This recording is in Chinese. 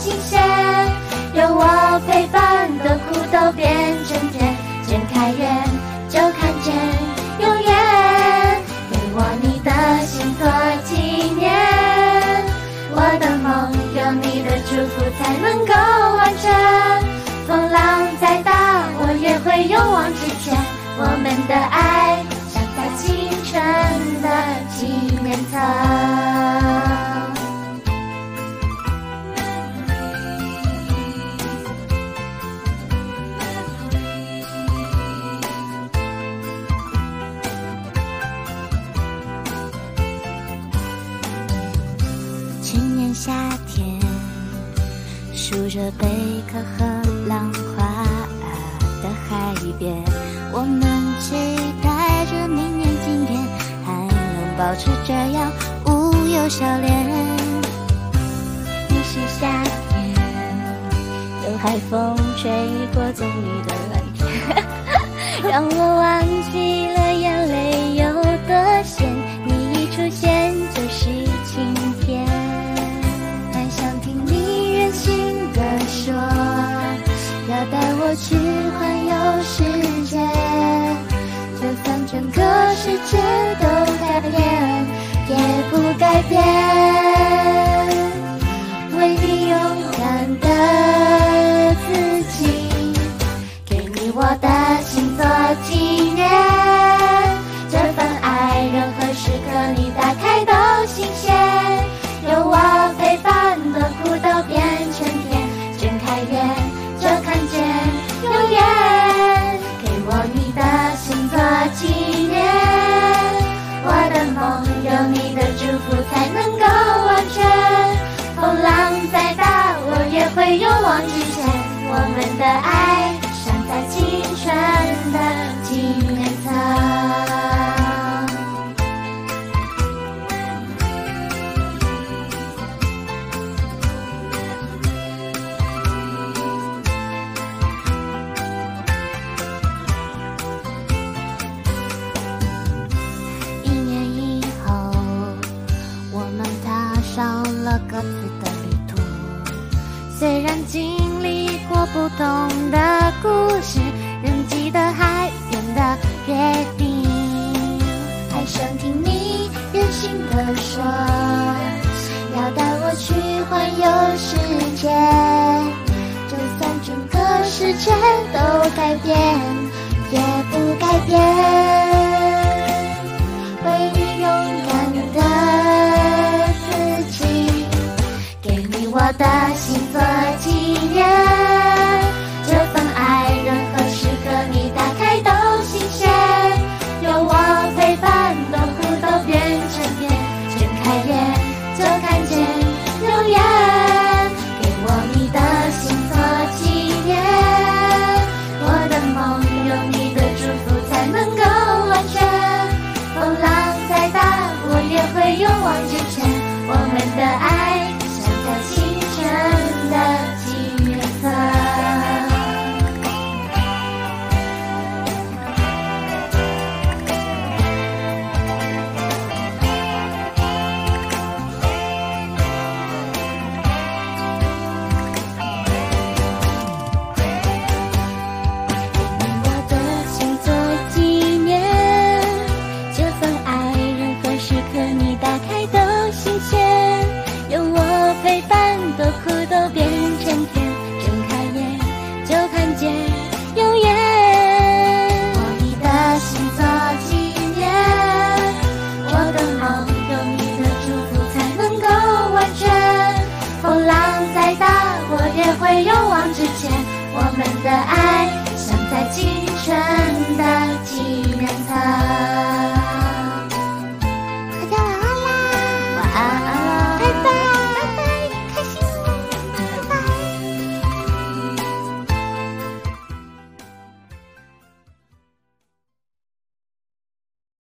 新鲜，有我陪伴的苦都变成甜，睁开眼就看见永远，给我你的心做纪念，我的梦有你的祝福才能够完成，风浪再大我也会勇往直前，我们的爱像在青春的纪念册。夏天，数着贝壳和浪花的海边，我们期待着明年今天还能保持这样无忧笑脸。你是夏天，有海风吹过棕榈的蓝天，让我忘记了个世界都改变，也不改变。勇往直前。我们的爱像在青春的虽然经历过不同的故事，仍记得海边的约定。还想听你任性的说，要带我去环游世界，就算整个世界都改变，也不改变。也会勇往直前。我们的爱间。